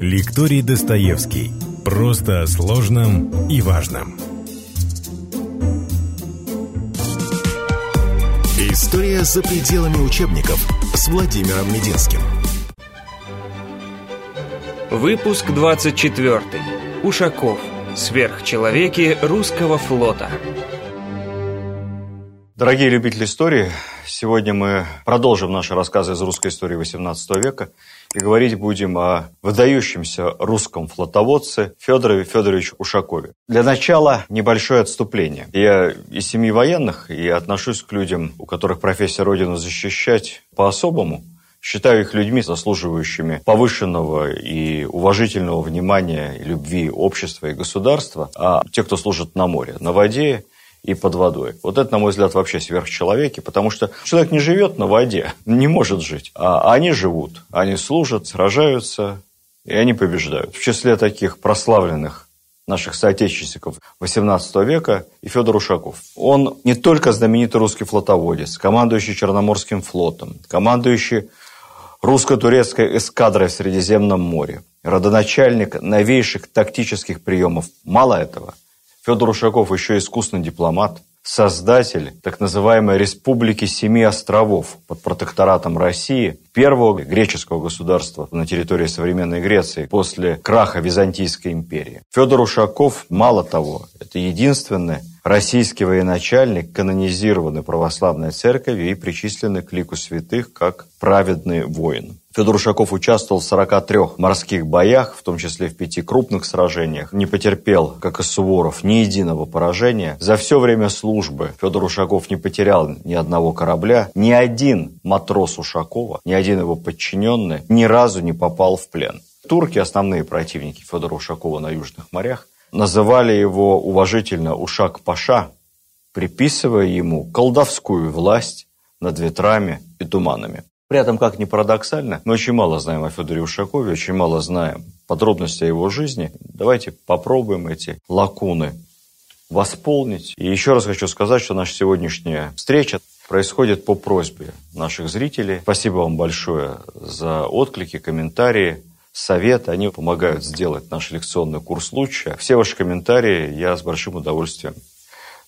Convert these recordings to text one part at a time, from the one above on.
Лекторий Достоевский. Просто о сложном и важном. История за пределами учебников с Владимиром Мединским. Выпуск 24. Ушаков. Сверхчеловеки русского флота. Дорогие любители истории, сегодня мы продолжим наши рассказы из русской истории XVIII века и говорить будем о выдающемся русском флотоводце Федорове Федоровиче Ушакове. Для начала небольшое отступление. Я из семьи военных и отношусь к людям, у которых профессия Родину защищать по-особому. Считаю их людьми, заслуживающими повышенного и уважительного внимания и любви общества и государства, а те, кто служит на море, на воде и под водой. Вот это, на мой взгляд, вообще сверхчеловеки, потому что человек не живет на воде, не может жить, а они живут, они служат, сражаются, и они побеждают. В числе таких прославленных наших соотечественников XVIII века и Федор Ушаков. Он не только знаменитый русский флотоводец, командующий Черноморским флотом, командующий русско-турецкой эскадрой в Средиземном море, родоначальник новейших тактических приемов. Мало этого – Федор Ушаков еще искусный дипломат, создатель так называемой Республики Семи островов под протекторатом России, первого греческого государства на территории современной Греции после краха Византийской империи. Федор Ушаков, мало того, это единственный российский военачальник, канонизированный православной церковью и причисленный к лику святых как праведный воин. Федор Ушаков участвовал в 43 морских боях, в том числе в пяти крупных сражениях. Не потерпел, как и Суворов, ни единого поражения. За все время службы Федор Ушаков не потерял ни одного корабля. Ни один матрос Ушакова, ни один его подчиненный ни разу не попал в плен. Турки, основные противники Федора Ушакова на Южных морях, называли его уважительно Ушак-Паша, приписывая ему колдовскую власть над ветрами и туманами. При этом, как ни парадоксально, мы очень мало знаем о Федоре Ушакове, очень мало знаем подробностей о его жизни. Давайте попробуем эти лакуны восполнить. И еще раз хочу сказать, что наша сегодняшняя встреча происходит по просьбе наших зрителей. Спасибо вам большое за отклики, комментарии, совет. Они помогают сделать наш лекционный курс лучше. Все ваши комментарии я с большим удовольствием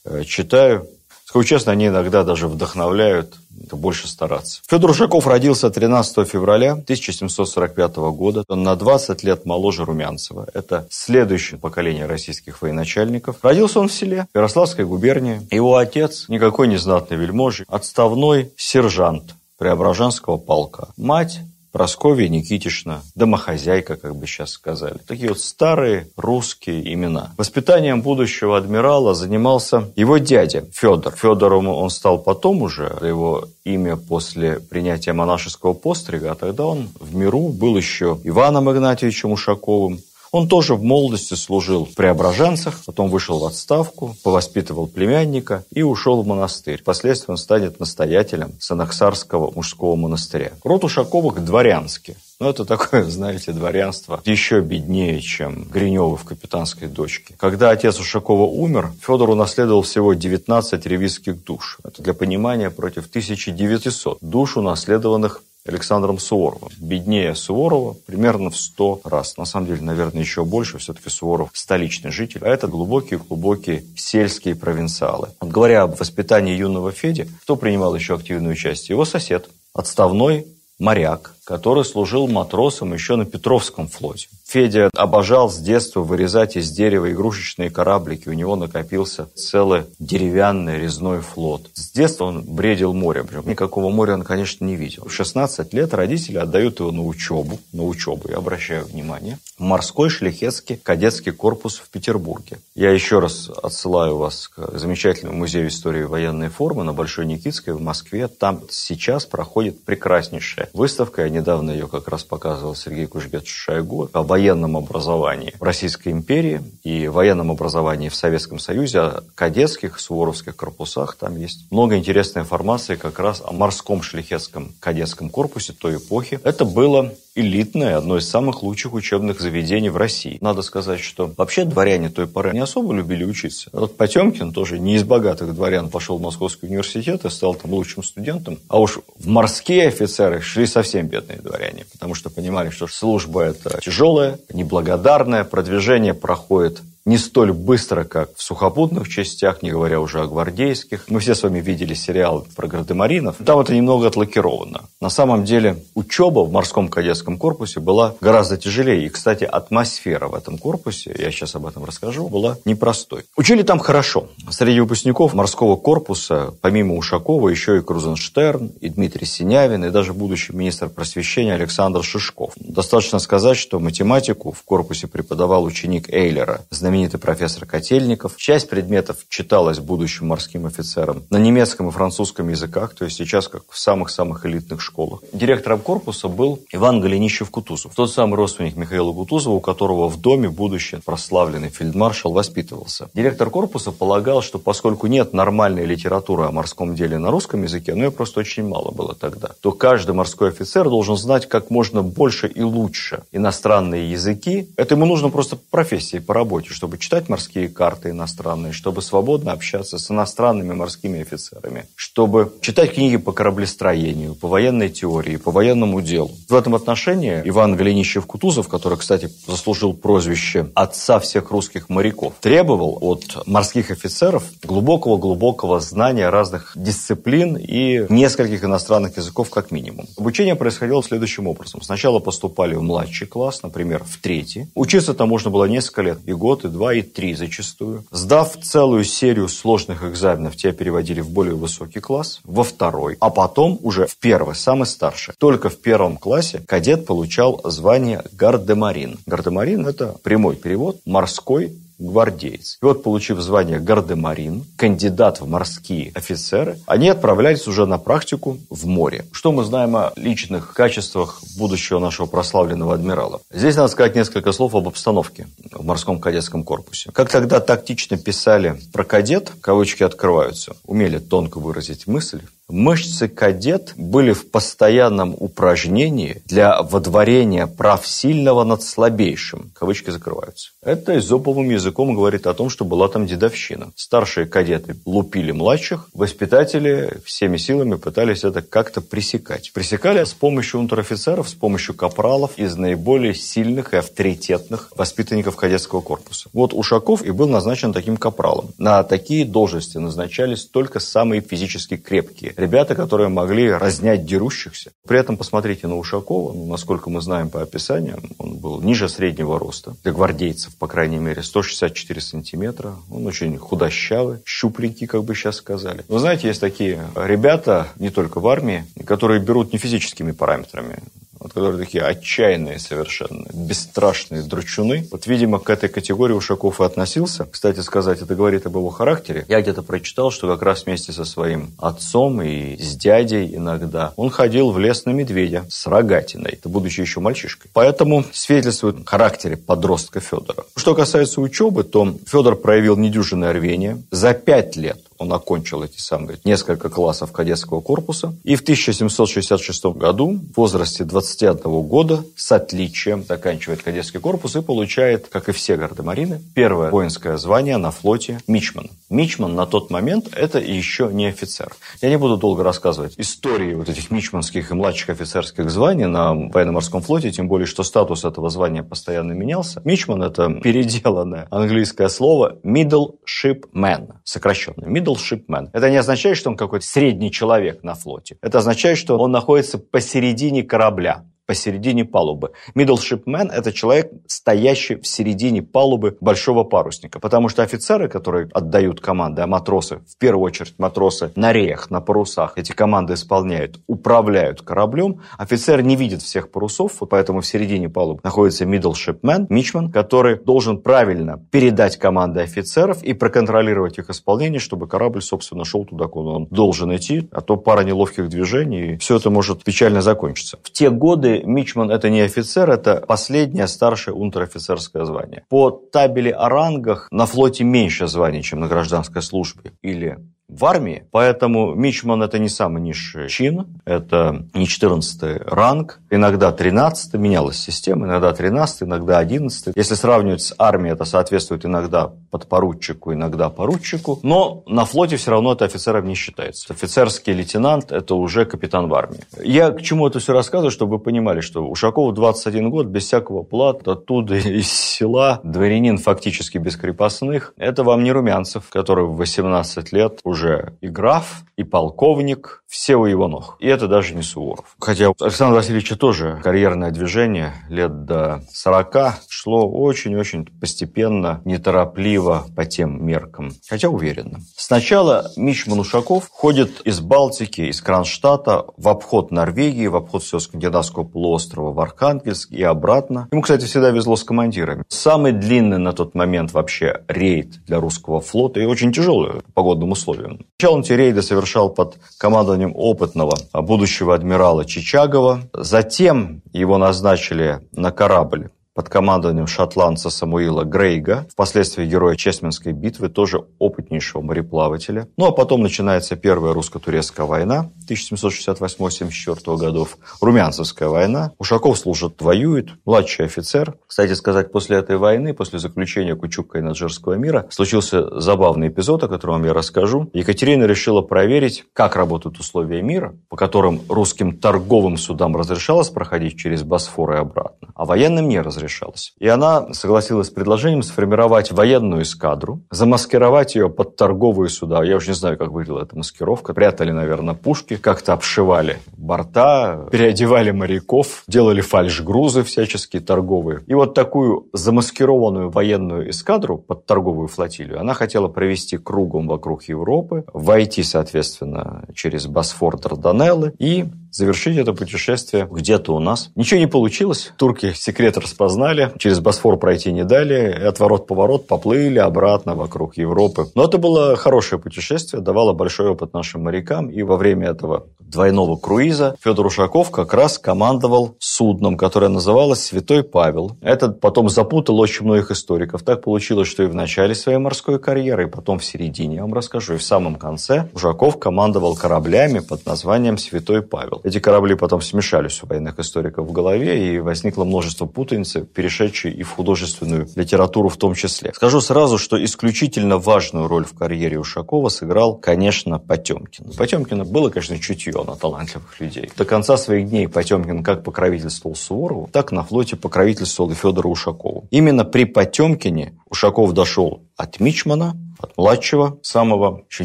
э, читаю. Скажу честно, они иногда даже вдохновляют больше стараться. Федор Ушаков родился 13 февраля 1745 года. Он на 20 лет моложе Румянцева. Это следующее поколение российских военачальников. Родился он в селе Ярославской губернии. Его отец, никакой не знатный вельможи, отставной сержант Преображенского полка. Мать Просковья Никитишна, домохозяйка, как бы сейчас сказали. Такие вот старые русские имена. Воспитанием будущего адмирала занимался его дядя Федор. Федором он стал потом уже, его имя после принятия монашеского пострига, а тогда он в миру был еще Иваном Игнатьевичем Ушаковым, он тоже в молодости служил в Преображенцах, потом вышел в отставку, повоспитывал племянника и ушел в монастырь. Впоследствии он станет настоятелем Санаксарского мужского монастыря. Род Ушаковых дворянский. Ну, это такое, знаете, дворянство еще беднее, чем Гриневы в «Капитанской дочке». Когда отец Ушакова умер, Федор унаследовал всего 19 ревизских душ. Это для понимания против 1900 душ, унаследованных Александром Суворовым. Беднее Суворова примерно в 100 раз. На самом деле, наверное, еще больше. Все-таки Суворов столичный житель. А это глубокие-глубокие сельские провинциалы. Вот говоря об воспитании юного Феди, кто принимал еще активное участие? Его сосед, отставной моряк, который служил матросом еще на Петровском флоте. Федя обожал с детства вырезать из дерева игрушечные кораблики. У него накопился целый деревянный резной флот. С детства он бредил морем. Никакого моря он, конечно, не видел. В 16 лет родители отдают его на учебу. На учебу, я обращаю внимание. В морской шляхетский кадетский корпус в Петербурге. Я еще раз отсылаю вас к замечательному музею истории военной формы на Большой Никитской в Москве. Там сейчас проходит прекраснейшая выставка. Я недавно ее как раз показывал Сергей Кужбет Шойгу. Об военном образовании в Российской империи и военном образовании в Советском Союзе, о кадетских, суворовских корпусах. Там есть много интересной информации как раз о морском шляхетском кадетском корпусе той эпохи. Это было элитное, одно из самых лучших учебных заведений в России. Надо сказать, что вообще дворяне той поры не особо любили учиться. Вот Потемкин тоже не из богатых дворян пошел в Московский университет и стал там лучшим студентом. А уж в морские офицеры шли совсем бедные дворяне, потому что понимали, что служба это тяжелая, неблагодарная, продвижение проходит не столь быстро, как в сухопутных частях, не говоря уже о гвардейских. Мы все с вами видели сериал про гардемаринов. Там это немного отлакировано. На самом деле учеба в морском кадетском корпусе была гораздо тяжелее. И, кстати, атмосфера в этом корпусе, я сейчас об этом расскажу, была непростой. Учили там хорошо. Среди выпускников морского корпуса, помимо Ушакова, еще и Крузенштерн, и Дмитрий Синявин, и даже будущий министр просвещения Александр Шишков. Достаточно сказать, что математику в корпусе преподавал ученик Эйлера, знаменитый профессор Котельников. Часть предметов читалась будущим морским офицерам на немецком и французском языках, то есть сейчас как в самых-самых элитных школах. Директором корпуса был Иван Голенищев-Кутузов, тот самый родственник Михаила Кутузова, у которого в доме будущий прославленный фельдмаршал воспитывался. Директор корпуса полагал, что поскольку нет нормальной литературы о морском деле на русском языке, ну ее просто очень мало было тогда, то каждый морской офицер должен знать как можно больше и лучше иностранные языки. Это ему нужно просто профессии по работе, чтобы читать морские карты иностранные, чтобы свободно общаться с иностранными морскими офицерами, чтобы читать книги по кораблестроению, по военной теории, по военному делу. В этом отношении Иван Голенищев-Кутузов, который, кстати, заслужил прозвище отца всех русских моряков, требовал от морских офицеров глубокого-глубокого знания разных дисциплин и нескольких иностранных языков как минимум. Обучение происходило следующим образом. Сначала поступали в младший класс, например, в третий. Учиться там можно было несколько лет, и год, и два, и три зачастую. Сдав целую серию сложных экзаменов, тебя переводили в более высокий класс, во второй, а потом уже в первый, самый старший. Только в первом классе кадет получал звание гардемарин. Гардемарин – это прямой перевод «морской гвардеец. И вот, получив звание гардемарин, кандидат в морские офицеры, они отправлялись уже на практику в море. Что мы знаем о личных качествах будущего нашего прославленного адмирала? Здесь надо сказать несколько слов об обстановке в морском кадетском корпусе. Как тогда тактично писали про кадет, кавычки открываются, умели тонко выразить мысль, Мышцы кадет были в постоянном упражнении для водворения прав сильного над слабейшим. Кавычки закрываются. Это изоповым языком говорит о том, что была там дедовщина. Старшие кадеты лупили младших, воспитатели всеми силами пытались это как-то пресекать. Пресекали с помощью унтер-офицеров, с помощью капралов из наиболее сильных и авторитетных воспитанников кадетского корпуса. Вот Ушаков и был назначен таким капралом. На такие должности назначались только самые физически крепкие ребята, которые могли разнять дерущихся. При этом посмотрите на Ушакова, ну, насколько мы знаем по описаниям, он был ниже среднего роста, для гвардейцев, по крайней мере, 164 сантиметра, он очень худощавый, щупленький, как бы сейчас сказали. Вы знаете, есть такие ребята, не только в армии, которые берут не физическими параметрами, вот которые такие отчаянные совершенно, бесстрашные дручуны. Вот, видимо, к этой категории Ушаков и относился. Кстати сказать, это говорит об его характере. Я где-то прочитал, что как раз вместе со своим отцом и с дядей иногда он ходил в лес на медведя с рогатиной, это будучи еще мальчишкой. Поэтому свидетельствует о характере подростка Федора. Что касается учебы, то Федор проявил недюжинное рвение. За пять лет он окончил эти самые несколько классов кадетского корпуса. И в 1766 году, в возрасте 21 года, с отличием заканчивает кадетский корпус и получает, как и все гардемарины, первое воинское звание на флоте Мичман. Мичман на тот момент это еще не офицер. Я не буду долго рассказывать истории вот этих мичманских и младших офицерских званий на военно-морском флоте, тем более, что статус этого звания постоянно менялся. Мичман – это переделанное английское слово middle ship man, сокращенно. Middle middle. Это не означает, что он какой-то средний человек на флоте. Это означает, что он находится посередине корабля посередине палубы. Middle shipman – это человек, стоящий в середине палубы большого парусника. Потому что офицеры, которые отдают команды, а матросы, в первую очередь матросы на реях, на парусах, эти команды исполняют, управляют кораблем. Офицер не видит всех парусов, поэтому в середине палубы находится middle shipman, мичман, который должен правильно передать команды офицеров и проконтролировать их исполнение, чтобы корабль, собственно, шел туда, куда он должен идти, а то пара неловких движений, и все это может печально закончиться. В те годы Мичман – это не офицер, это последнее старшее унтер-офицерское звание. По табели о рангах на флоте меньше званий, чем на гражданской службе или в армии, поэтому мичман это не самый низший чин, это не 14 ранг, иногда 13 менялась система, иногда 13 иногда 11 Если сравнивать с армией, это соответствует иногда подпоручику, иногда поручику, но на флоте все равно это офицером не считается. Офицерский лейтенант – это уже капитан в армии. Я к чему это все рассказываю, чтобы вы понимали, что Ушаков 21 год, без всякого плата, оттуда из села, дворянин фактически без крепостных. Это вам не Румянцев, который в 18 лет уже и граф, и полковник, все у его ног. И это даже не Суворов. Хотя у Александра Васильевича тоже карьерное движение лет до 40 шло очень-очень постепенно, неторопливо по тем меркам. Хотя уверенно. Сначала Мичман Ушаков ходит из Балтики, из Кронштадта в обход Норвегии, в обход всего скандинавского полуострова в Архангельск и обратно. Ему, кстати, всегда везло с командирами. Самый длинный на тот момент вообще рейд для русского флота и очень тяжелый по погодным условиям. Сначала он эти рейды совершал под командованием опытного будущего адмирала Чичагова. Затем его назначили на корабль под командованием шотландца Самуила Грейга, впоследствии героя Чесменской битвы, тоже опытнейшего мореплавателя. Ну а потом начинается Первая русско-турецкая война 1768-74 годов, Румянцевская война. Ушаков служит, воюет, младший офицер. Кстати сказать, после этой войны, после заключения Кучука и Наджирского мира, случился забавный эпизод, о котором я расскажу. Екатерина решила проверить, как работают условия мира, по которым русским торговым судам разрешалось проходить через Босфор и обратно, а военным не разрешалось разрешалось. И она согласилась с предложением сформировать военную эскадру, замаскировать ее под торговые суда. Я уже не знаю, как выглядела эта маскировка. Прятали, наверное, пушки, как-то обшивали борта, переодевали моряков, делали фальш-грузы всяческие торговые. И вот такую замаскированную военную эскадру под торговую флотилию она хотела провести кругом вокруг Европы, войти, соответственно, через Босфор, Дарданеллы и завершить это путешествие где-то у нас. Ничего не получилось. Турки секрет распознали, через Босфор пройти не дали, отворот-поворот поплыли обратно вокруг Европы. Но это было хорошее путешествие, давало большой опыт нашим морякам, и во время этого двойного круиза Федор Ушаков как раз командовал судном, которое называлось «Святой Павел». Этот потом запутал очень многих историков. Так получилось, что и в начале своей морской карьеры, и потом в середине, я вам расскажу, и в самом конце Ушаков командовал кораблями под названием «Святой Павел». Эти корабли потом смешались у военных историков в голове, и возникло множество путаницы, перешедшей и в художественную литературу в том числе. Скажу сразу, что исключительно важную роль в карьере Ушакова сыграл, конечно, Потемкин. Потемкина было, конечно, чутье на талантливых людей. До конца своих дней Потемкин как покровительствовал Суворову, так на флоте покровительствовал и Федору Ушакову. Именно при Потемкине Ушаков дошел от Мичмана от младшего, самого еще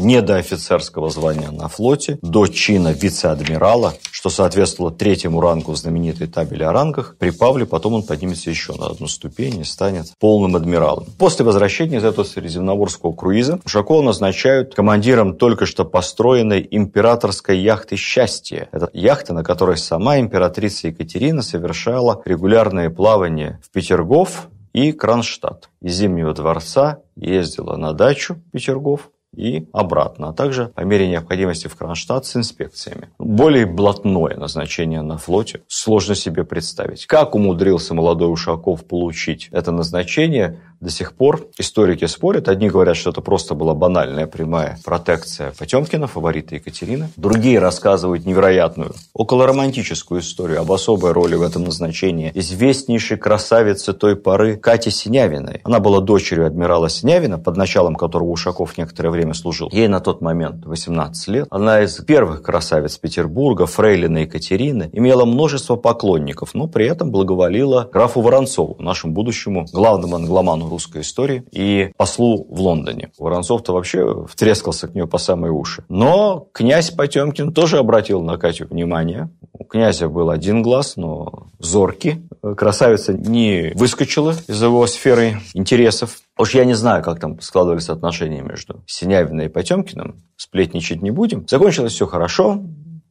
недоофицерского звания на флоте, до чина вице-адмирала, что соответствовало третьему рангу в знаменитой табели о рангах. При Павле потом он поднимется еще на одну ступень и станет полным адмиралом. После возвращения из этого Средиземноморского круиза Ушакова назначают командиром только что построенной императорской яхты «Счастье». Это яхта, на которой сама императрица Екатерина совершала регулярные плавания в Петергоф, и Кронштадт. Из Зимнего дворца ездила на дачу Петергоф и обратно, а также по мере необходимости в Кронштадт с инспекциями. Более блатное назначение на флоте сложно себе представить. Как умудрился молодой Ушаков получить это назначение, до сих пор историки спорят. Одни говорят, что это просто была банальная прямая протекция Потемкина, фаворита Екатерины. Другие рассказывают невероятную, околоромантическую историю об особой роли в этом назначении известнейшей красавицы той поры Кати Синявиной. Она была дочерью адмирала Синявина, под началом которого Ушаков некоторое время служил. Ей на тот момент 18 лет. Она из первых красавиц Петербурга, фрейлина Екатерины, имела множество поклонников, но при этом благоволила графу Воронцову, нашему будущему главному англоману русской истории и послу в Лондоне. Воронцов-то вообще втрескался к нее по самые уши. Но князь Потемкин тоже обратил на Катю внимание. У князя был один глаз, но зоркий. Красавица не выскочила из его сферы интересов. Уж я не знаю, как там складывались отношения между Синявиной и Потемкиным. Сплетничать не будем. Закончилось все хорошо.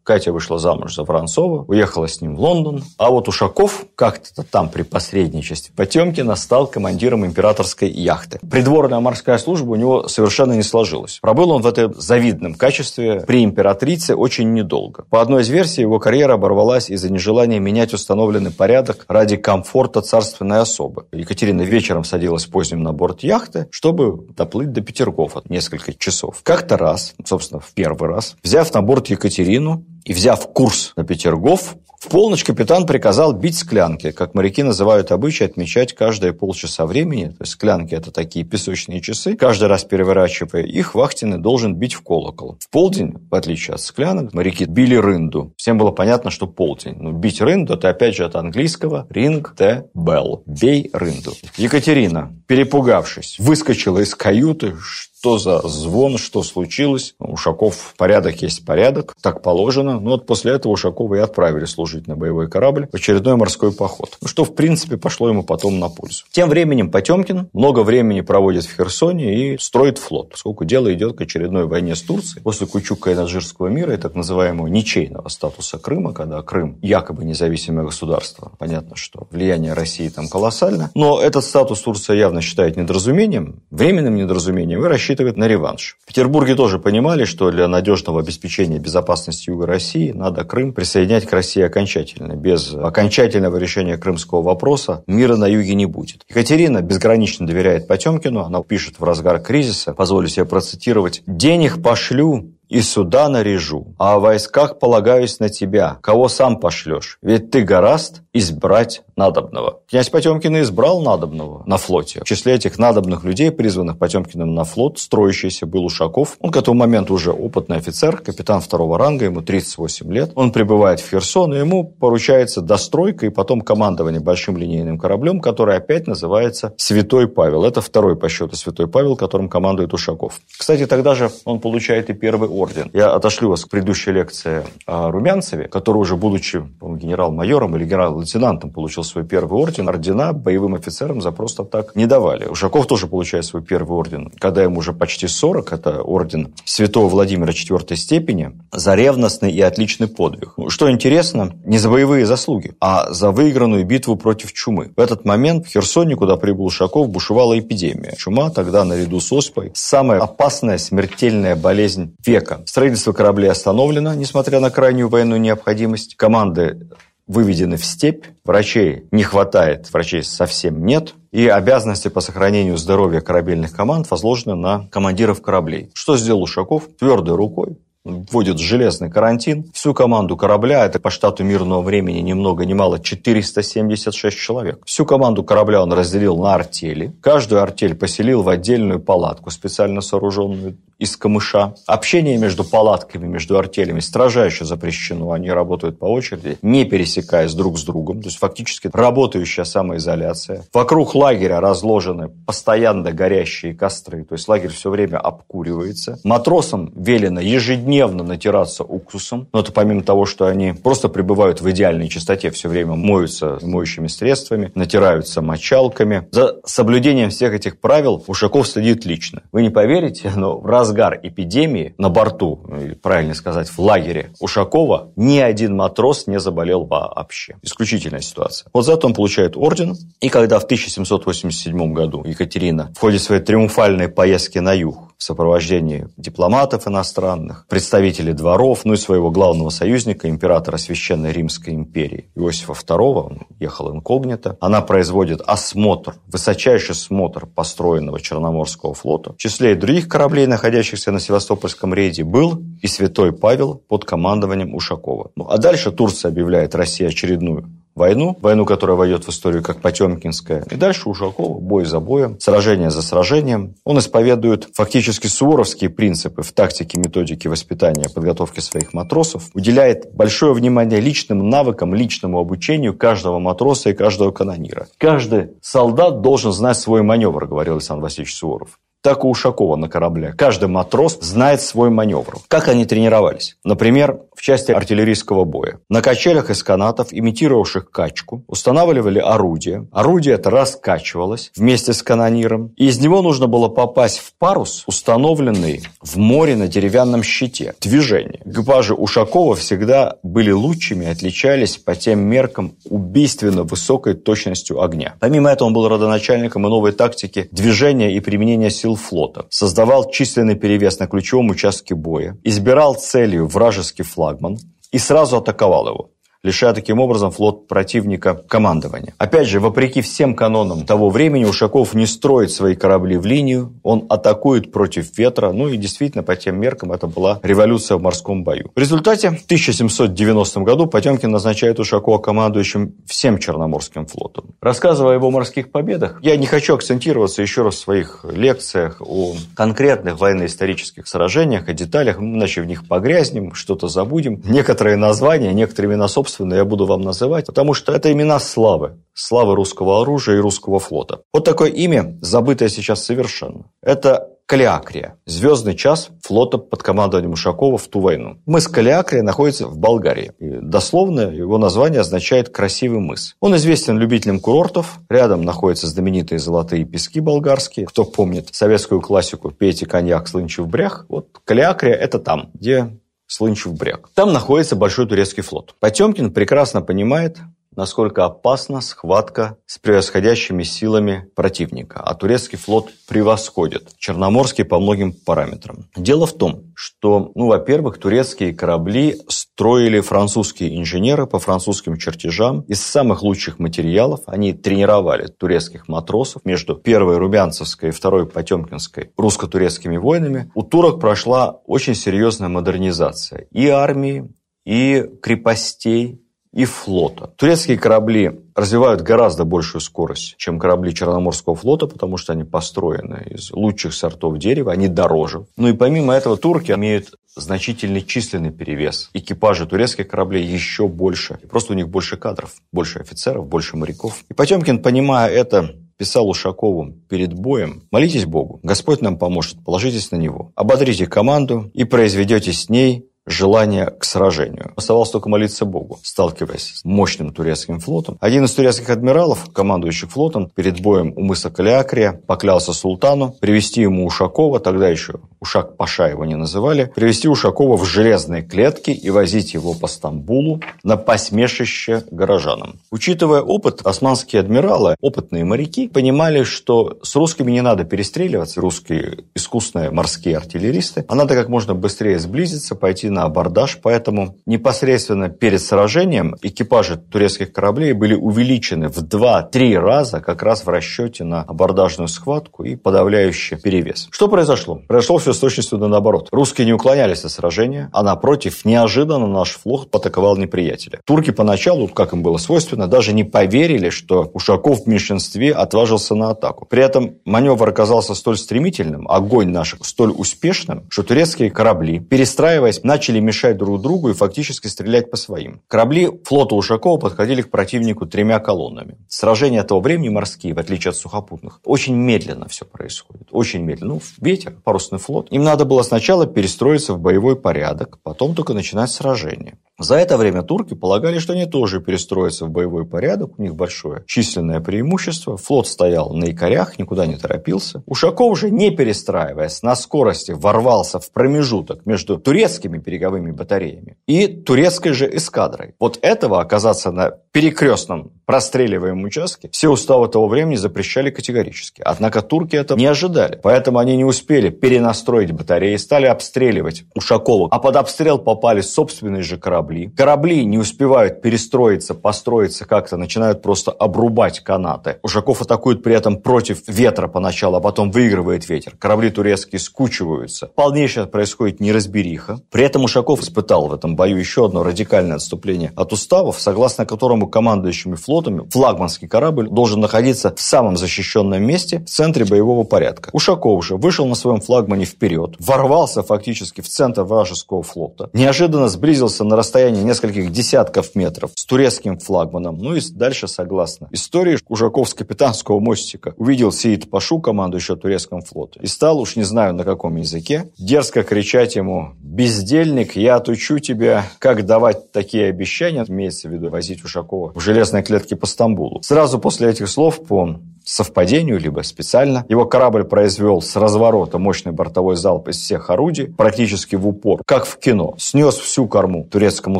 Катя вышла замуж за Воронцова, уехала с ним в Лондон. А вот Ушаков как-то там при посредничестве Потемкина стал командиром императорской яхты. Придворная морская служба у него совершенно не сложилась. Пробыл он в этой завидном качестве при императрице очень недолго. По одной из версий, его карьера оборвалась из-за нежелания менять установленный порядок ради комфорта царственной особы. Екатерина вечером садилась поздним на борт яхты, чтобы доплыть до Петергофа несколько часов. Как-то раз, собственно, в первый раз, взяв на борт Екатерину, и взяв курс на Петергоф, в полночь капитан приказал бить склянки, как моряки называют обычай отмечать каждые полчаса времени. То есть склянки – это такие песочные часы. Каждый раз переворачивая их, вахтенный должен бить в колокол. В полдень, в отличие от склянок, моряки били рынду. Всем было понятно, что полдень. Но бить рынду – это опять же от английского «ring the bell» – «бей рынду». Екатерина, перепугавшись, выскочила из каюты, что за звон, что случилось. Ушаков порядок есть порядок, так положено. Ну вот после этого Ушакова и отправили служить на боевой корабль в очередной морской поход. Ну, что, в принципе, пошло ему потом на пользу. Тем временем Потемкин много времени проводит в Херсоне и строит флот, поскольку дело идет к очередной войне с Турцией. После Кучука и Наджирского мира и так называемого ничейного статуса Крыма, когда Крым якобы независимое государство. Понятно, что влияние России там колоссально. Но этот статус Турция явно считает недоразумением, временным недоразумением и рассчитывает рассчитывает на реванш. В Петербурге тоже понимали, что для надежного обеспечения безопасности Юга России надо Крым присоединять к России окончательно. Без окончательного решения крымского вопроса мира на юге не будет. Екатерина безгранично доверяет Потемкину. Она пишет в разгар кризиса, позволю себе процитировать, «Денег пошлю, и суда наряжу, а о войсках полагаюсь на тебя, кого сам пошлешь, ведь ты гораст избрать надобного. Князь Потемкин избрал надобного на флоте. В числе этих надобных людей, призванных Потемкиным на флот, строящийся был Ушаков. Он к этому моменту уже опытный офицер, капитан второго ранга, ему 38 лет. Он прибывает в Херсон, и ему поручается достройка и потом командование большим линейным кораблем, который опять называется «Святой Павел». Это второй по счету «Святой Павел», которым командует Ушаков. Кстати, тогда же он получает и первый орден. Я отошлю вас к предыдущей лекции о Румянцеве, который уже, будучи генерал-майором или генерал-лейтенантом, получил свой первый орден. Ордена боевым офицерам за просто так не давали. Ушаков тоже получает свой первый орден, когда ему уже почти 40. Это орден святого Владимира четвертой степени за ревностный и отличный подвиг. Что интересно, не за боевые заслуги, а за выигранную битву против чумы. В этот момент в Херсоне, куда прибыл Ушаков, бушевала эпидемия. Чума тогда, наряду с оспой, самая опасная смертельная болезнь века. Строительство кораблей остановлено, несмотря на крайнюю военную необходимость. Команды выведены в степь, врачей не хватает, врачей совсем нет, и обязанности по сохранению здоровья корабельных команд возложены на командиров кораблей. Что сделал Ушаков? Твердой рукой вводит железный карантин. Всю команду корабля, это по штату мирного времени ни много ни мало 476 человек. Всю команду корабля он разделил на артели. Каждую артель поселил в отдельную палатку, специально сооруженную из камыша. Общение между палатками, между артелями строжайше запрещено. Они работают по очереди, не пересекаясь друг с другом. То есть фактически работающая самоизоляция. Вокруг лагеря разложены постоянно горящие костры. То есть лагерь все время обкуривается. Матросам велено ежедневно натираться уксусом. Но это помимо того, что они просто пребывают в идеальной чистоте, все время моются моющими средствами, натираются мочалками. За соблюдением всех этих правил Ушаков следит лично. Вы не поверите, но раз разгар эпидемии на борту, или правильно сказать, в лагере Ушакова, ни один матрос не заболел вообще. Исключительная ситуация. Вот за это он получает орден. И когда в 1787 году Екатерина в ходе своей триумфальной поездки на юг в сопровождении дипломатов иностранных, представителей дворов, ну и своего главного союзника, императора Священной Римской империи Иосифа II, он ехал инкогнито. Она производит осмотр, высочайший осмотр построенного Черноморского флота. В числе и других кораблей, находящихся на Севастопольском рейде, был и Святой Павел под командованием Ушакова. Ну, а дальше Турция объявляет России очередную войну, войну, которая войдет в историю как Потемкинская. И дальше Ушакова, бой за боем, сражение за сражением. Он исповедует фактически суворовские принципы в тактике, методике воспитания, подготовки своих матросов, уделяет большое внимание личным навыкам, личному обучению каждого матроса и каждого канонира. Каждый солдат должен знать свой маневр, говорил Александр Васильевич Суворов так и Ушакова на корабле. Каждый матрос знает свой маневр. Как они тренировались? Например, в части артиллерийского боя. На качелях из канатов, имитировавших качку, устанавливали орудие. Орудие это раскачивалось вместе с канониром, и из него нужно было попасть в парус, установленный в море на деревянном щите. Движение. Экипажи Ушакова всегда были лучшими, отличались по тем меркам убийственно высокой точностью огня. Помимо этого, он был родоначальником и новой тактики движения и применения сил флота. Создавал численный перевес на ключевом участке боя. Избирал целью вражеский флагман и сразу атаковал его лишая таким образом флот противника командования. Опять же, вопреки всем канонам того времени, Ушаков не строит свои корабли в линию, он атакует против ветра, ну и действительно, по тем меркам, это была революция в морском бою. В результате в 1790 году Потемкин назначает Ушакова командующим всем Черноморским флотом. Рассказывая о его морских победах, я не хочу акцентироваться еще раз в своих лекциях о конкретных военно-исторических сражениях, о деталях, иначе в них погрязнем, что-то забудем. Некоторые названия, некоторые имена собственно собственно, я буду вам называть, потому что это имена славы. Славы русского оружия и русского флота. Вот такое имя, забытое сейчас совершенно. Это Калиакрия. Звездный час флота под командованием Ушакова в ту войну. Мыс Калиакрия находится в Болгарии. И дословно его название означает «красивый мыс». Он известен любителям курортов. Рядом находятся знаменитые золотые пески болгарские. Кто помнит советскую классику «Пейте коньяк, слынчи в брях», вот Калиакрия – это там, где Слынчев бряг. Там находится большой турецкий флот. Потемкин прекрасно понимает, насколько опасна схватка с превосходящими силами противника, а турецкий флот превосходит Черноморский по многим параметрам. Дело в том, что, ну, во-первых, турецкие корабли строили французские инженеры по французским чертежам из самых лучших материалов. Они тренировали турецких матросов между первой Рубянцевской и второй Потемкинской русско-турецкими войнами. У турок прошла очень серьезная модернизация и армии, и крепостей, и флота. Турецкие корабли развивают гораздо большую скорость, чем корабли Черноморского флота, потому что они построены из лучших сортов дерева, они дороже. Ну и помимо этого турки имеют значительный численный перевес. Экипажи турецких кораблей еще больше. Просто у них больше кадров, больше офицеров, больше моряков. И Потемкин, понимая это, писал Ушакову перед боем, молитесь Богу, Господь нам поможет, положитесь на Него. Ободрите команду и произведете с ней желание к сражению. Оставалось только молиться Богу, сталкиваясь с мощным турецким флотом. Один из турецких адмиралов, командующих флотом, перед боем у мыса Калиакрия поклялся султану привести ему Ушакова, тогда еще Ушак Паша его не называли, привести Ушакова в железные клетки и возить его по Стамбулу на посмешище горожанам. Учитывая опыт, османские адмиралы, опытные моряки, понимали, что с русскими не надо перестреливаться, русские искусные морские артиллеристы, а надо как можно быстрее сблизиться, пойти на абордаж, поэтому непосредственно перед сражением экипажи турецких кораблей были увеличены в 2-3 раза как раз в расчете на абордажную схватку и подавляющий перевес. Что произошло? Произошло все с точностью да наоборот. Русские не уклонялись от сражения, а напротив, неожиданно наш флот атаковал неприятеля. Турки поначалу, как им было свойственно, даже не поверили, что Ушаков в меньшинстве отважился на атаку. При этом маневр оказался столь стремительным, огонь наш столь успешным, что турецкие корабли, перестраиваясь, начали начали мешать друг другу и фактически стрелять по своим. Корабли флота Ушакова подходили к противнику тремя колоннами. Сражения того времени морские, в отличие от сухопутных, очень медленно все происходит. Очень медленно. Ну, ветер, парусный флот. Им надо было сначала перестроиться в боевой порядок, потом только начинать сражение. За это время турки полагали, что они тоже перестроятся в боевой порядок, у них большое численное преимущество, флот стоял на якорях, никуда не торопился. Ушаков же, не перестраиваясь, на скорости ворвался в промежуток между турецкими береговыми батареями и турецкой же эскадрой. Вот этого оказаться на перекрестном простреливаемом участке все уставы того времени запрещали категорически. Однако турки это не ожидали, поэтому они не успели перенастроить батареи, стали обстреливать Ушакова, а под обстрел попали собственные же корабли. Корабли не успевают перестроиться, построиться как-то, начинают просто обрубать канаты. Ушаков атакует при этом против ветра поначалу, а потом выигрывает ветер. Корабли турецкие скучиваются. Полнейшая происходит неразбериха. При этом Ушаков испытал в этом бою еще одно радикальное отступление от уставов, согласно которому командующими флотами флагманский корабль должен находиться в самом защищенном месте в центре боевого порядка. Ушаков же вышел на своем флагмане вперед, ворвался фактически в центр вражеского флота, неожиданно сблизился на расстоянии нескольких десятков метров с турецким флагманом, ну и дальше согласно истории Ушаков с капитанского мостика увидел Сеид Пашу, командующего турецким флотом, и стал, уж не знаю на каком языке, дерзко кричать ему «Бездельник Мельник, я отучу тебя, как давать такие обещания, имеется в виду возить Ушакова в железной клетке по Стамбулу. Сразу после этих слов по совпадению, либо специально. Его корабль произвел с разворота мощный бортовой залп из всех орудий, практически в упор, как в кино. Снес всю корму турецкому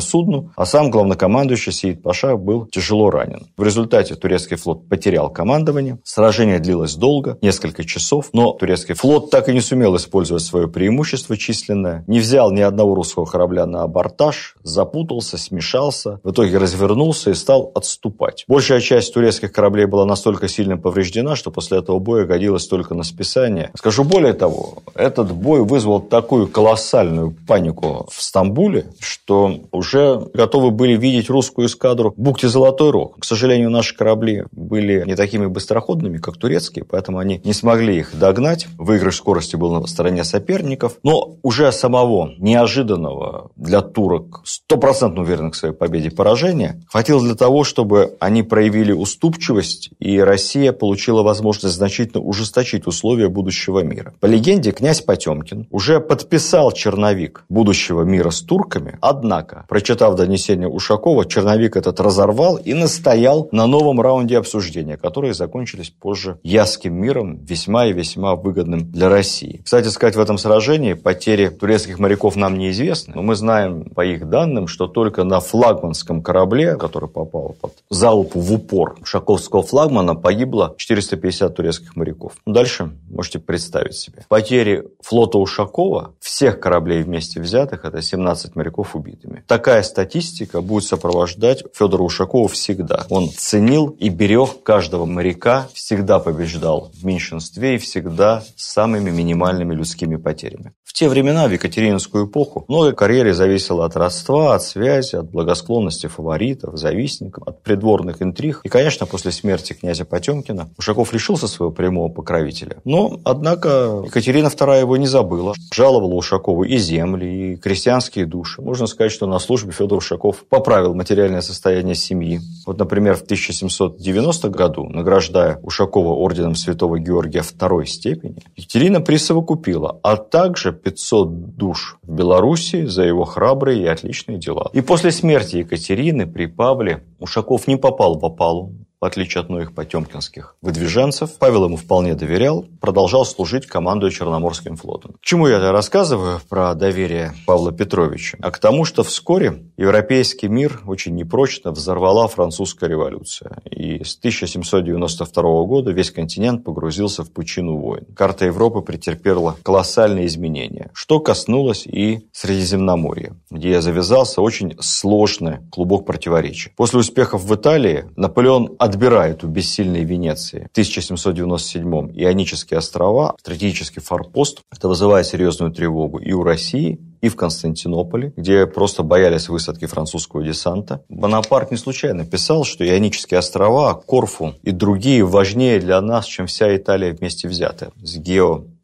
судну, а сам главнокомандующий Сиид Паша был тяжело ранен. В результате турецкий флот потерял командование. Сражение длилось долго, несколько часов, но турецкий флот так и не сумел использовать свое преимущество численное, не взял ни одного русского корабля на абортаж, запутался, смешался, в итоге развернулся и стал отступать. Большая часть турецких кораблей была настолько сильно повреждена, повреждена, что после этого боя годилась только на списание. Скажу более того, этот бой вызвал такую колоссальную панику в Стамбуле, что уже готовы были видеть русскую эскадру в бухте Золотой Рог. К сожалению, наши корабли были не такими быстроходными, как турецкие, поэтому они не смогли их догнать. Выигрыш скорости был на стороне соперников. Но уже самого неожиданного для турок стопроцентно уверенных в своей победе поражения хватило для того, чтобы они проявили уступчивость, и Россия получила возможность значительно ужесточить условия будущего мира. По легенде, князь Потемкин уже подписал черновик будущего мира с турками, однако, прочитав донесение Ушакова, черновик этот разорвал и настоял на новом раунде обсуждения, которые закончились позже Ясским миром, весьма и весьма выгодным для России. Кстати сказать, в этом сражении потери турецких моряков нам неизвестны, но мы знаем по их данным, что только на флагманском корабле, который попал под залп в упор шаковского флагмана, погибло 450 турецких моряков. Дальше можете представить себе. Потери флота Ушакова, всех кораблей вместе взятых, это 17 моряков убитыми. Такая статистика будет сопровождать Федора Ушакова всегда. Он ценил и берег каждого моряка, всегда побеждал в меньшинстве и всегда с самыми минимальными людскими потерями. В те времена, в Екатерининскую эпоху, многое карьере зависело от родства, от связи, от благосклонности фаворитов, завистников, от придворных интриг. И, конечно, после смерти князя Потемкина Ушаков лишился своего прямого покровителя. Но, однако, Екатерина II его не забыла. Жаловала Ушакову и земли, и крестьянские души. Можно сказать, что на службе Федор Ушаков поправил материальное состояние семьи. Вот, например, в 1790 году, награждая Ушакова орденом Святого Георгия второй степени, Екатерина присовокупила, а также 500 душ в Белоруссии за его храбрые и отличные дела. И после смерти Екатерины при Павле Ушаков не попал в опалу, в отличие от многих потемкинских выдвиженцев, Павел ему вполне доверял, продолжал служить командуя Черноморским флотом. К чему я это рассказываю про доверие Павла Петровича? А к тому, что вскоре европейский мир очень непрочно взорвала французская революция. И с 1792 года весь континент погрузился в пучину войн. Карта Европы претерпела колоссальные изменения, что коснулось и Средиземноморья, где завязался очень сложный клубок противоречий. После успехов в Италии Наполеон отбирает у бессильной Венеции в 1797 Ионические острова, стратегический форпост. Это вызывает серьезную тревогу и у России, и в Константинополе, где просто боялись высадки французского десанта. Бонапарт не случайно писал, что Ионические острова, Корфу и другие важнее для нас, чем вся Италия вместе взятая, с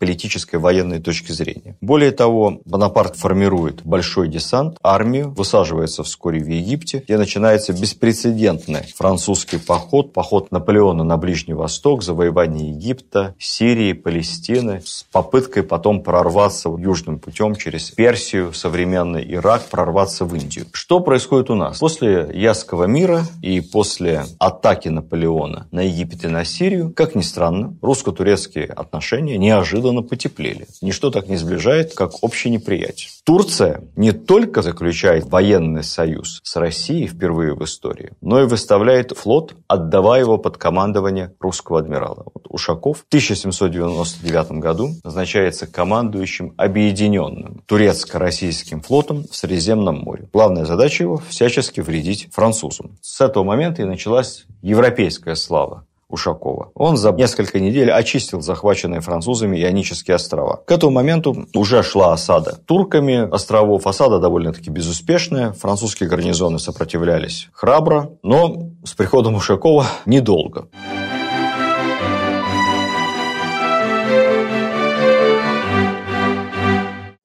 геополитической военной точки зрения. Более того, Бонапарт формирует большой десант, армию, высаживается вскоре в Египте, где начинается беспрецедентный французский поход, поход Наполеона на Ближний Восток, завоевание Египта, Сирии, Палестины, с попыткой потом прорваться южным путем через Персию, современный Ирак, прорваться в Индию. Что происходит у нас? После Ясского мира и после атаки Наполеона на Египет и на Сирию, как ни странно, русско-турецкие отношения неожиданно потеплели. Ничто так не сближает, как общее неприятие. Турция не только заключает военный союз с Россией впервые в истории, но и выставляет флот, отдавая его под командование русского адмирала. Вот Ушаков в 1799 году назначается командующим объединенным турецко российским флотом в Средиземном море. Главная задача его – всячески вредить французам. С этого момента и началась европейская слава Ушакова. Он за несколько недель очистил захваченные французами Ионические острова. К этому моменту уже шла осада турками островов. Осада довольно-таки безуспешная. Французские гарнизоны сопротивлялись храбро, но с приходом Ушакова недолго.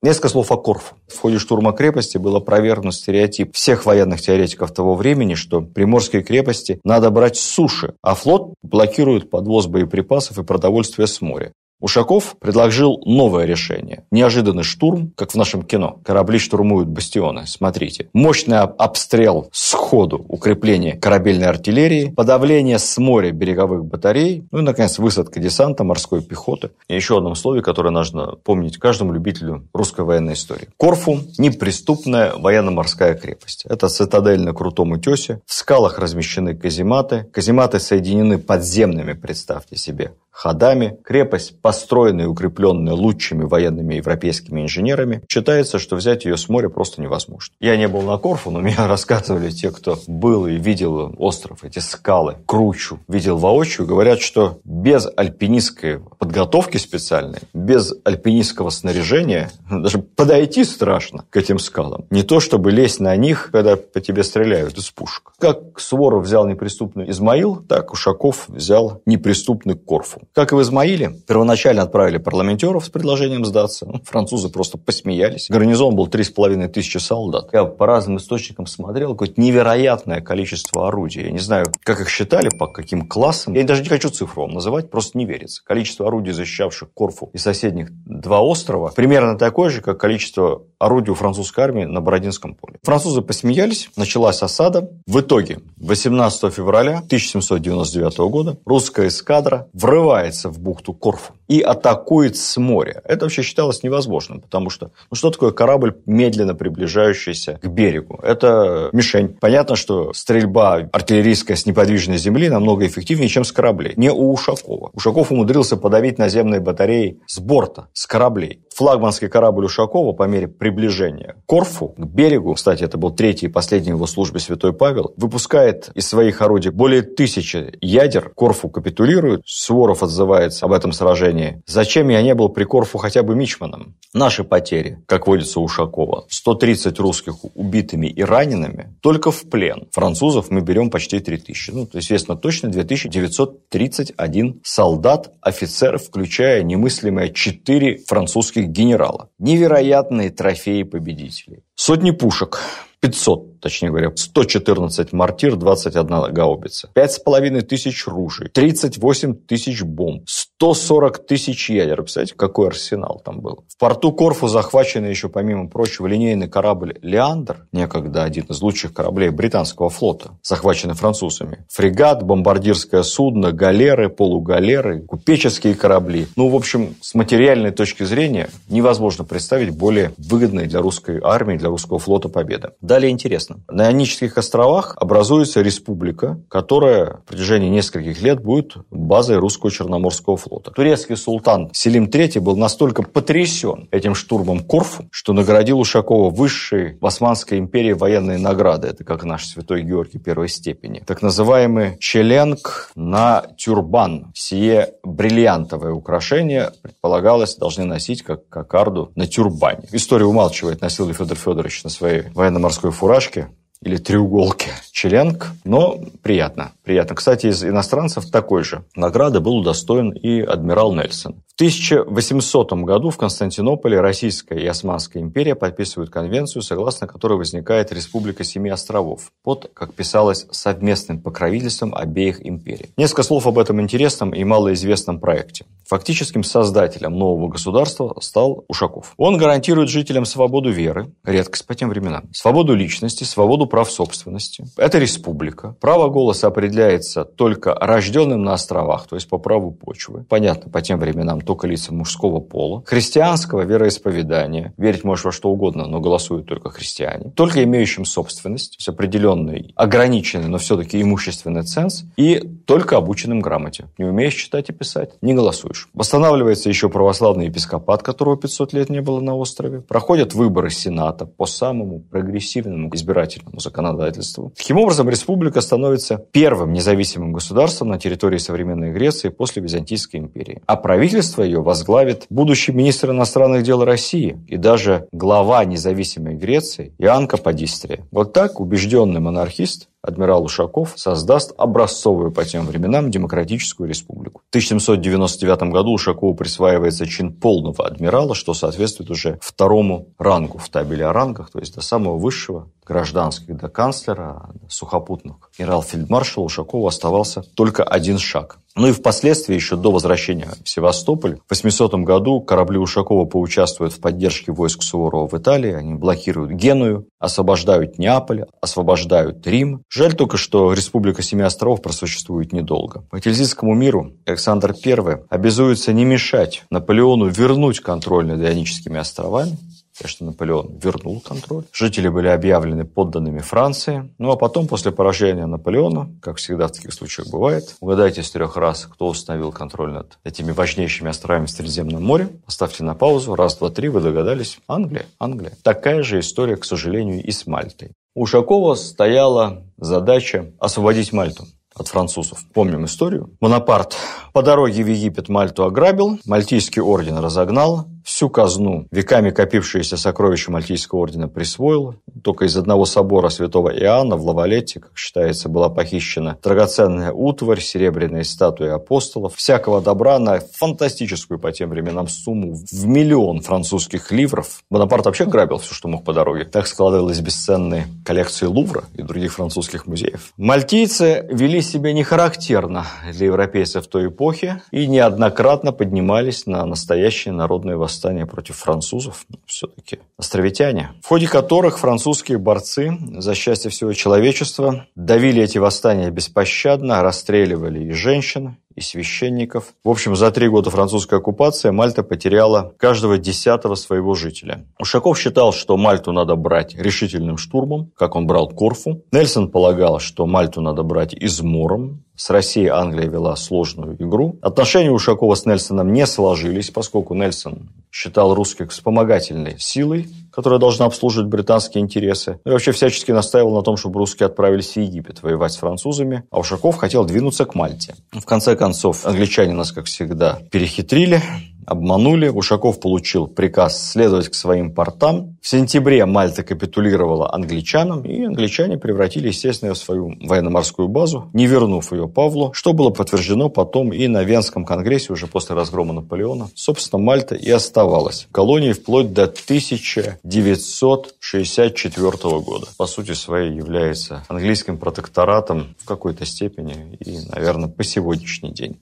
Несколько слов о Корфу. В ходе штурма крепости был опровергнут стереотип всех военных теоретиков того времени, что приморские крепости надо брать с суши, а флот блокирует подвоз боеприпасов и продовольствия с моря. Ушаков предложил новое решение. Неожиданный штурм, как в нашем кино. Корабли штурмуют бастионы. Смотрите. Мощный обстрел сходу, укрепление корабельной артиллерии, подавление с моря береговых батарей, ну и, наконец, высадка десанта, морской пехоты. И еще одном слове, которое нужно помнить каждому любителю русской военной истории. Корфу – неприступная военно-морская крепость. Это цитадель на крутом утесе. В скалах размещены казематы. Казематы соединены подземными, представьте себе, ходами. Крепость, построенная и укрепленная лучшими военными европейскими инженерами, считается, что взять ее с моря просто невозможно. Я не был на Корфу, но мне рассказывали те, кто был и видел остров, эти скалы, кручу, видел воочию, говорят, что без альпинистской подготовки специальной, без альпинистского снаряжения, даже подойти страшно к этим скалам. Не то, чтобы лезть на них, когда по тебе стреляют из пушек. Как Суворов взял неприступный Измаил, так Ушаков взял неприступный Корфу. Как и в Измаиле, первоначально отправили парламентеров с предложением сдаться. Ну, французы просто посмеялись. Гарнизон был 3,5 тысячи солдат. Я по разным источникам смотрел, какое-то невероятное количество орудий. Я не знаю, как их считали, по каким классам. Я даже не хочу цифру вам называть, просто не верится. Количество орудий, защищавших Корфу и соседних два острова, примерно такое же, как количество орудий у французской армии на Бородинском поле. Французы посмеялись, началась осада. В итоге 18 февраля 1799 года русская эскадра врывается в бухту Корфу и атакует с моря. Это вообще считалось невозможным, потому что ну что такое корабль, медленно приближающийся к берегу? Это мишень. Понятно, что стрельба артиллерийская с неподвижной земли намного эффективнее, чем с кораблей. Не у Ушакова. Ушаков умудрился подавить наземные батареи с борта, с кораблей. Флагманский корабль Ушакова по мере приближения к Корфу, к берегу, кстати, это был третий и последний его службе Святой Павел, выпускает из своих орудий более тысячи ядер. Корфу капитулирует. Суворов отзывается об этом сражении. Зачем я не был при Корфу хотя бы мичманом? Наши потери, как водится Ушакова, 130 русских убитыми и ранеными, только в плен. Французов мы берем почти 3000. Ну, то известно точно, 2931 солдат, офицеров, включая немыслимые 4 французских генерала. Невероятные трофеи победителей. Сотни пушек, 500, точнее говоря, 114 мортир, 21 гаубица, 5,5 тысяч ружей, 38 тысяч бомб, 140 тысяч ядер. Представляете, какой арсенал там был? В порту Корфу захвачен еще, помимо прочего, линейный корабль «Леандр», некогда один из лучших кораблей британского флота, захваченный французами. Фрегат, бомбардирское судно, галеры, полугалеры, купеческие корабли. Ну, в общем, с материальной точки зрения невозможно представить более выгодной для русской армии, для русского флота победы. Далее интересно. На Ионических островах образуется республика, которая в протяжении нескольких лет будет базой русского Черноморского флота. Турецкий султан Селим III был настолько потрясен этим штурмом Корфу, что наградил Ушакова высшей в Османской империи военной награды. Это как наш святой Георгий первой степени. Так называемый челенг на тюрбан. Сие бриллиантовое украшение предполагалось должны носить как кокарду на тюрбане. История умалчивает, носил ли Федор Федорович на своей военно-морской морской фуражке или треуголке Челенг, но приятно. Приятно. Кстати, из иностранцев такой же награды был удостоен и адмирал Нельсон. В 1800 году в Константинополе Российская и Османская империя подписывают конвенцию, согласно которой возникает Республика Семи островов под, как писалось, совместным покровительством обеих империй. Несколько слов об этом интересном и малоизвестном проекте. Фактическим создателем нового государства стал Ушаков. Он гарантирует жителям свободу веры, редкость по тем временам, свободу личности, свободу прав собственности. Это республика. Право голоса определяется только рожденным на островах, то есть по праву почвы. Понятно, по тем временам только лица мужского пола, христианского вероисповедания, верить можешь во что угодно, но голосуют только христиане, только имеющим собственность, с определенный, ограниченный, но все-таки имущественный ценз, и только обученным грамоте. Не умеешь читать и писать, не голосуешь. Восстанавливается еще православный епископат, которого 500 лет не было на острове. Проходят выборы Сената по самому прогрессивному избирательному законодательству. Таким образом, республика становится первым независимым государством на территории современной Греции после Византийской империи. А правительство ее возглавит будущий министр иностранных дел России и даже глава независимой Греции Иоанн Каподистрия. Вот так убежденный монархист адмирал Ушаков создаст образцовую по тем временам демократическую республику. В 1799 году Ушакову присваивается чин полного адмирала, что соответствует уже второму рангу в табеле о рангах, то есть до самого высшего гражданских до канцлера, до сухопутных генерал-фельдмаршала Ушакову оставался только один шаг. Ну и впоследствии, еще до возвращения в Севастополь, в 800 году корабли Ушакова поучаствуют в поддержке войск Суворова в Италии. Они блокируют Геную, освобождают Неаполь, освобождают Рим. Жаль только, что Республика Семи островов просуществует недолго. По Тильзитскому миру Александр I обязуется не мешать Наполеону вернуть контроль над Ионическими островами, Конечно, Наполеон вернул контроль. Жители были объявлены подданными Франции. Ну, а потом, после поражения Наполеона, как всегда в таких случаях бывает, угадайте с трех раз, кто установил контроль над этими важнейшими островами в Средиземном море. Поставьте на паузу. Раз, два, три, вы догадались. Англия, Англия. Такая же история, к сожалению, и с Мальтой. У Ушакова стояла задача освободить Мальту от французов. Помним историю. Бонапарт по дороге в Египет Мальту ограбил, Мальтийский орден разогнал, всю казну, веками копившиеся сокровища Мальтийского ордена присвоил. Только из одного собора святого Иоанна в Лавалете, как считается, была похищена драгоценная утварь, серебряные статуи апостолов, всякого добра на фантастическую по тем временам сумму в миллион французских ливров. Бонапарт вообще грабил все, что мог по дороге. Так складывалась бесценные коллекции Лувра и других французских музеев. Мальтийцы вели себя не характерно для европейцев той эпохи и неоднократно поднимались на настоящее народное восстание против французов, все-таки островитяне, в ходе которых французские борцы за счастье всего человечества давили эти восстания беспощадно, расстреливали и женщин, и священников. В общем, за три года французской оккупации Мальта потеряла каждого десятого своего жителя. Ушаков считал, что Мальту надо брать решительным штурмом, как он брал Корфу. Нельсон полагал, что Мальту надо брать измором, с Россией Англия вела сложную игру. Отношения Ушакова с Нельсоном не сложились, поскольку Нельсон считал русских вспомогательной силой, которая должна обслуживать британские интересы. Ну и вообще всячески настаивал на том, чтобы русские отправились в Египет воевать с французами, а Ушаков хотел двинуться к Мальте. В конце концов, англичане нас, как всегда, перехитрили, обманули. Ушаков получил приказ следовать к своим портам. В сентябре Мальта капитулировала англичанам, и англичане превратили, естественно, в свою военно-морскую базу, не вернув ее Павлу, что было подтверждено потом и на Венском конгрессе уже после разгрома Наполеона. Собственно, Мальта и оставалась колонией вплоть до 1964 года. По сути своей является английским протекторатом в какой-то степени и, наверное, по сегодняшний день.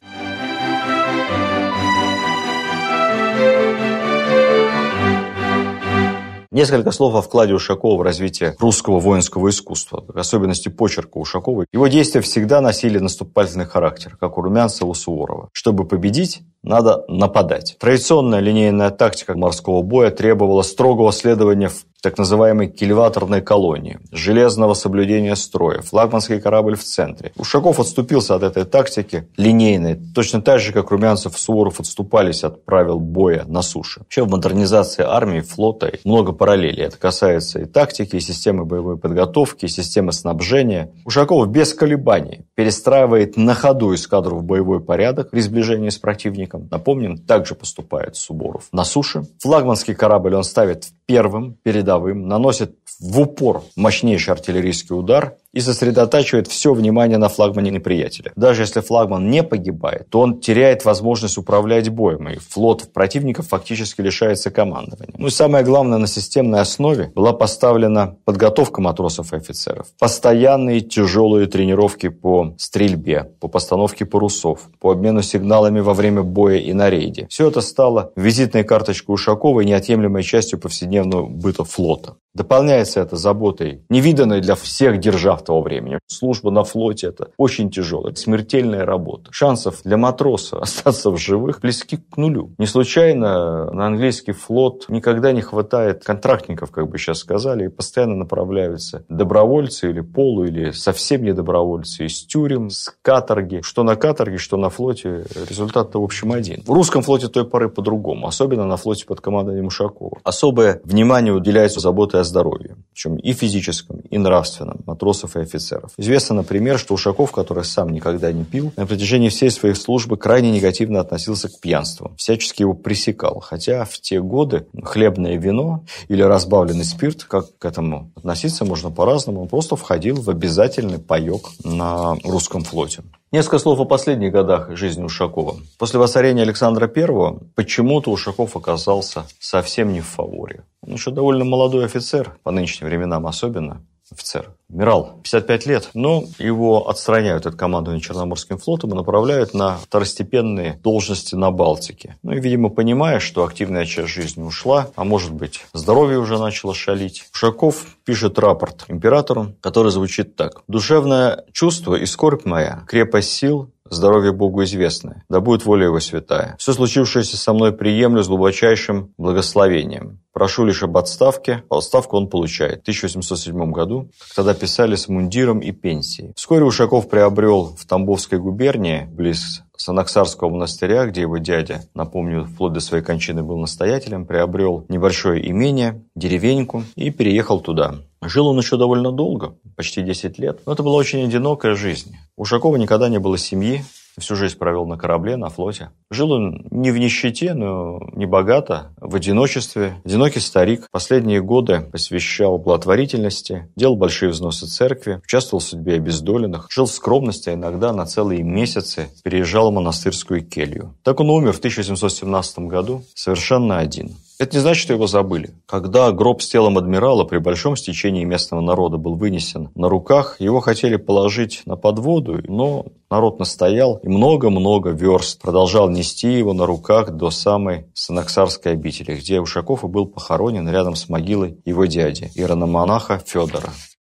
Несколько слов о вкладе Ушакова в развитие русского воинского искусства, особенности почерка Ушакова. Его действия всегда носили наступательный характер, как у Румянцева, у Суворова. Чтобы победить, надо нападать. Традиционная линейная тактика морского боя требовала строгого следования в так называемой кильваторной колонии, железного соблюдения строя, флагманский корабль в центре. Ушаков отступился от этой тактики линейной, точно так же, как Румянцев и Суворов отступались от правил боя на суше. Вообще в модернизации армии, флота много параллелей. Это касается и тактики, и системы боевой подготовки, и системы снабжения. Ушаков без колебаний перестраивает на ходу эскадру в боевой порядок при сближении с противником. Напомним, также поступает Суворов. На суше флагманский корабль он ставит первым, передовым, наносит в упор мощнейший артиллерийский удар и сосредотачивает все внимание на флагмане неприятеля. Даже если флагман не погибает, то он теряет возможность управлять боем, и флот противника фактически лишается командования. Ну и самое главное, на системной основе была поставлена подготовка матросов и офицеров. Постоянные тяжелые тренировки по стрельбе, по постановке парусов, по обмену сигналами во время боя и на рейде. Все это стало визитной карточкой Ушакова и неотъемлемой частью повседневного быта флота. Дополняется это заботой, невиданной для всех держав того времени. Служба на флоте – это очень тяжелая, смертельная работа. Шансов для матроса остаться в живых близки к нулю. Не случайно на английский флот никогда не хватает контрактников, как бы сейчас сказали, и постоянно направляются добровольцы или полу, или совсем не добровольцы из тюрем, с каторги. Что на каторге, что на флоте, результат-то в общем один. В русском флоте той поры по-другому, особенно на флоте под командой Мушакова. Особое внимание уделяется заботе о здоровье, причем и физическом, и нравственном матросов и офицеров. Известно, например, что Ушаков, который сам никогда не пил, на протяжении всей своей службы крайне негативно относился к пьянству, всячески его пресекал, хотя в те годы хлебное вино или разбавленный спирт, как к этому относиться можно по-разному, он просто входил в обязательный паек на русском флоте. Несколько слов о последних годах жизни Ушакова. После воцарения Александра I почему-то Ушаков оказался совсем не в фаворе. Он еще довольно молодой офицер, по нынешним временам особенно. Офицер. Адмирал, 55 лет, но его отстраняют от командования Черноморским флотом и направляют на второстепенные должности на Балтике. Ну и, видимо, понимая, что активная часть жизни ушла, а может быть, здоровье уже начало шалить, Ушаков пишет рапорт императору, который звучит так. «Душевное чувство и скорбь моя, крепость сил, Здоровье Богу известное, да будет воля Его святая. Все случившееся со мной приемлю с глубочайшим благословением. Прошу лишь об отставке. Отставку он получает. В 1807 году, как тогда писали с мундиром и пенсией. Вскоре Ушаков приобрел в Тамбовской губернии, близ Санаксарского монастыря, где его дядя, напомню, вплоть до своей кончины был настоятелем, приобрел небольшое имение, деревеньку и переехал туда. Жил он еще довольно долго, почти 10 лет, но это была очень одинокая жизнь. У Ушакова никогда не было семьи, Всю жизнь провел на корабле, на флоте. Жил он не в нищете, но не богато, в одиночестве. Одинокий старик. Последние годы посвящал благотворительности, делал большие взносы церкви, участвовал в судьбе обездоленных, жил в скромности, а иногда на целые месяцы переезжал в монастырскую келью. Так он умер в 1717 году совершенно один. Это не значит, что его забыли. Когда гроб с телом адмирала при большом стечении местного народа был вынесен на руках, его хотели положить на подводу, но народ настоял и много-много верст продолжал нести его на руках до самой Санаксарской обители, где Ушаков и был похоронен рядом с могилой его дяди, иерономонаха Федора.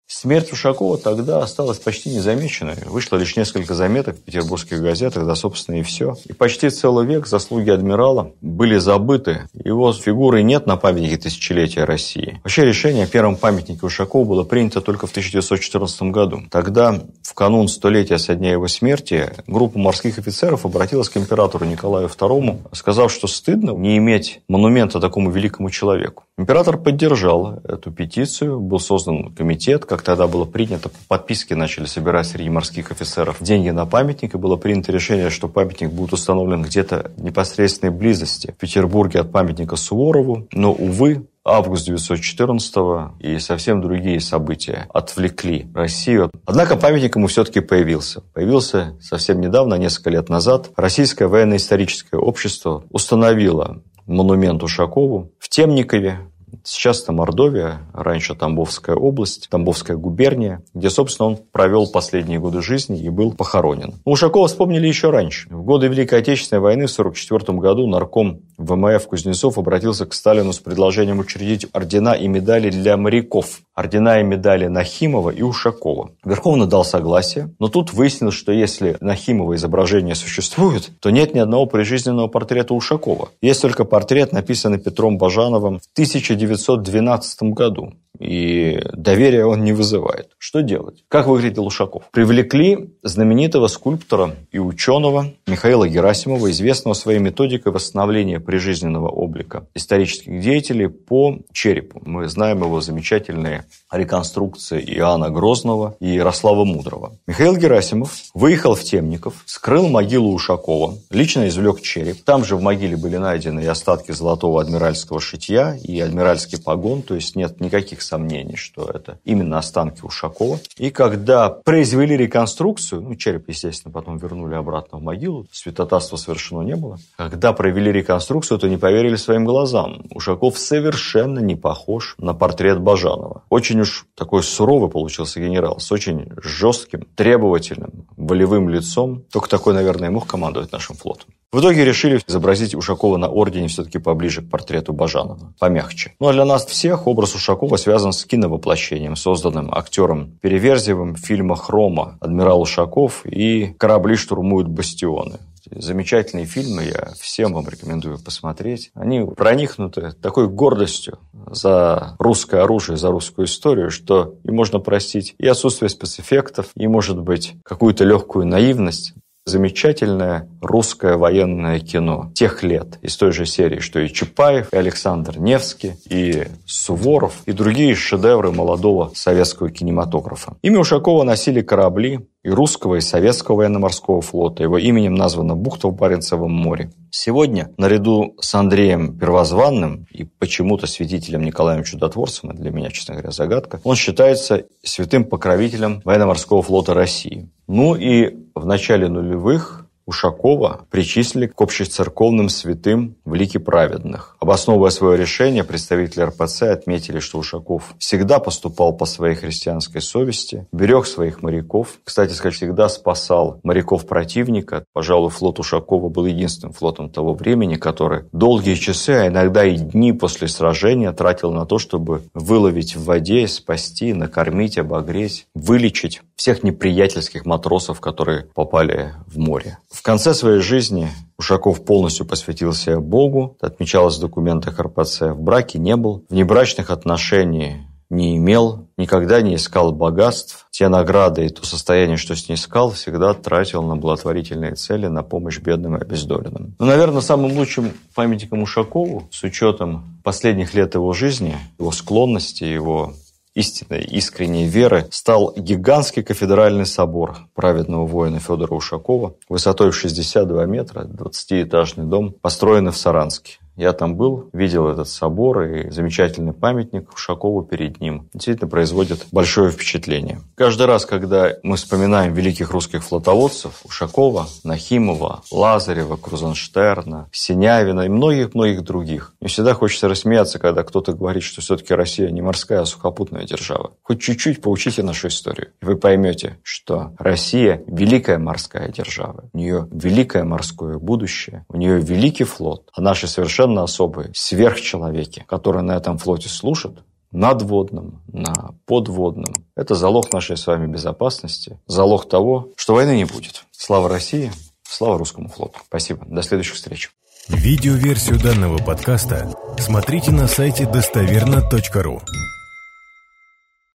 Смерть Ушакова тогда осталась почти незамеченной. Вышло лишь несколько заметок в петербургских газетах, да, собственно, и все. И почти целый век заслуги адмирала были забыты. Его фигуры нет на памятнике тысячелетия России. Вообще решение о первом памятнике Ушакова было принято только в 1914 году. Тогда, в канун столетия со дня его смерти, группа морских офицеров обратилась к императору Николаю II, сказав, что стыдно не иметь монумента такому великому человеку. Император поддержал эту петицию, был создан комитет, как тогда было принято, по подписке начали собирать среди морских офицеров деньги на памятник, и было принято решение, что памятник будет установлен где-то в непосредственной близости в Петербурге от памятника Суворову. Но, увы, август 914 и совсем другие события отвлекли Россию. Однако памятник ему все-таки появился. Появился совсем недавно, несколько лет назад. Российское военно-историческое общество установило монумент Ушакову в Темникове, Сейчас это Мордовия, раньше Тамбовская область, Тамбовская губерния, где, собственно, он провел последние годы жизни и был похоронен. Ушакова вспомнили еще раньше. В годы Великой Отечественной войны в 1944 году нарком ВМФ Кузнецов обратился к Сталину с предложением учредить ордена и медали для моряков. Ордена и медали Нахимова и Ушакова. Верховный дал согласие, но тут выяснилось, что если Нахимова изображение существует, то нет ни одного прижизненного портрета Ушакова. Есть только портрет, написанный Петром Бажановым в 1912 году и доверия он не вызывает. Что делать? Как выглядел Ушаков? Привлекли знаменитого скульптора и ученого Михаила Герасимова, известного своей методикой восстановления прижизненного облика исторических деятелей по черепу. Мы знаем его замечательные реконструкции Иоанна Грозного и Ярослава Мудрого. Михаил Герасимов выехал в Темников, скрыл могилу Ушакова, лично извлек череп. Там же в могиле были найдены и остатки золотого адмиральского шитья, и адмиральский погон, то есть нет никаких сомнений, что это именно останки Ушакова. И когда произвели реконструкцию, ну, череп, естественно, потом вернули обратно в могилу, святотатства совершено не было. Когда провели реконструкцию, то не поверили своим глазам. Ушаков совершенно не похож на портрет Бажанова. Очень уж такой суровый получился генерал, с очень жестким, требовательным, волевым лицом. Только такой, наверное, мог командовать нашим флотом. В итоге решили изобразить Ушакова на ордене все-таки поближе к портрету Бажанова, помягче. Ну а для нас всех образ Ушакова связан с киновоплощением, созданным актером Переверзевым в фильмах «Рома», «Адмирал Ушаков» и «Корабли штурмуют бастионы». Замечательные фильмы, я всем вам рекомендую посмотреть. Они проникнуты такой гордостью за русское оружие, за русскую историю, что и можно простить и отсутствие спецэффектов, и, может быть, какую-то легкую наивность замечательное русское военное кино тех лет из той же серии, что и Чапаев, и Александр Невский, и Суворов, и другие шедевры молодого советского кинематографа. Имя Ушакова носили корабли и русского, и советского военно-морского флота. Его именем названа бухта в Баренцевом море. Сегодня, наряду с Андреем Первозванным и почему-то святителем Николаем Чудотворцем, для меня, честно говоря, загадка, он считается святым покровителем военно-морского флота России. Ну и в начале нулевых Ушакова причислили к общецерковным святым в лике праведных. Обосновывая свое решение, представители РПЦ отметили, что Ушаков всегда поступал по своей христианской совести, берег своих моряков, кстати сказать, всегда спасал моряков противника. Пожалуй, флот Ушакова был единственным флотом того времени, который долгие часы, а иногда и дни после сражения тратил на то, чтобы выловить в воде, спасти, накормить, обогреть, вылечить всех неприятельских матросов, которые попали в море. В конце своей жизни Ушаков полностью посвятился Богу, отмечалось в документах РПЦ, в браке не был, в небрачных отношениях не имел, никогда не искал богатств. Те награды и то состояние, что снискал, всегда тратил на благотворительные цели, на помощь бедным и обездоленным. Но, наверное, самым лучшим памятником Ушакову, с учетом последних лет его жизни, его склонности, его истинной, искренней веры стал гигантский кафедральный собор праведного воина Федора Ушакова высотой в 62 метра, 20-этажный дом, построенный в Саранске. Я там был, видел этот собор и замечательный памятник Ушакову перед ним. Действительно производит большое впечатление. Каждый раз, когда мы вспоминаем великих русских флотоводцев Ушакова, Нахимова, Лазарева, Крузенштерна, Синявина и многих-многих других, мне всегда хочется рассмеяться, когда кто-то говорит, что все-таки Россия не морская, а сухопутная держава. Хоть чуть-чуть поучите нашу историю, и вы поймете, что Россия – великая морская держава. У нее великое морское будущее, у нее великий флот, а наши совершенно совершенно особые сверхчеловеки, которые на этом флоте служат, надводном, на подводном. Это залог нашей с вами безопасности, залог того, что войны не будет. Слава России, слава русскому флоту. Спасибо. До следующих встреч. Видеоверсию данного подкаста смотрите на сайте достоверно.ру.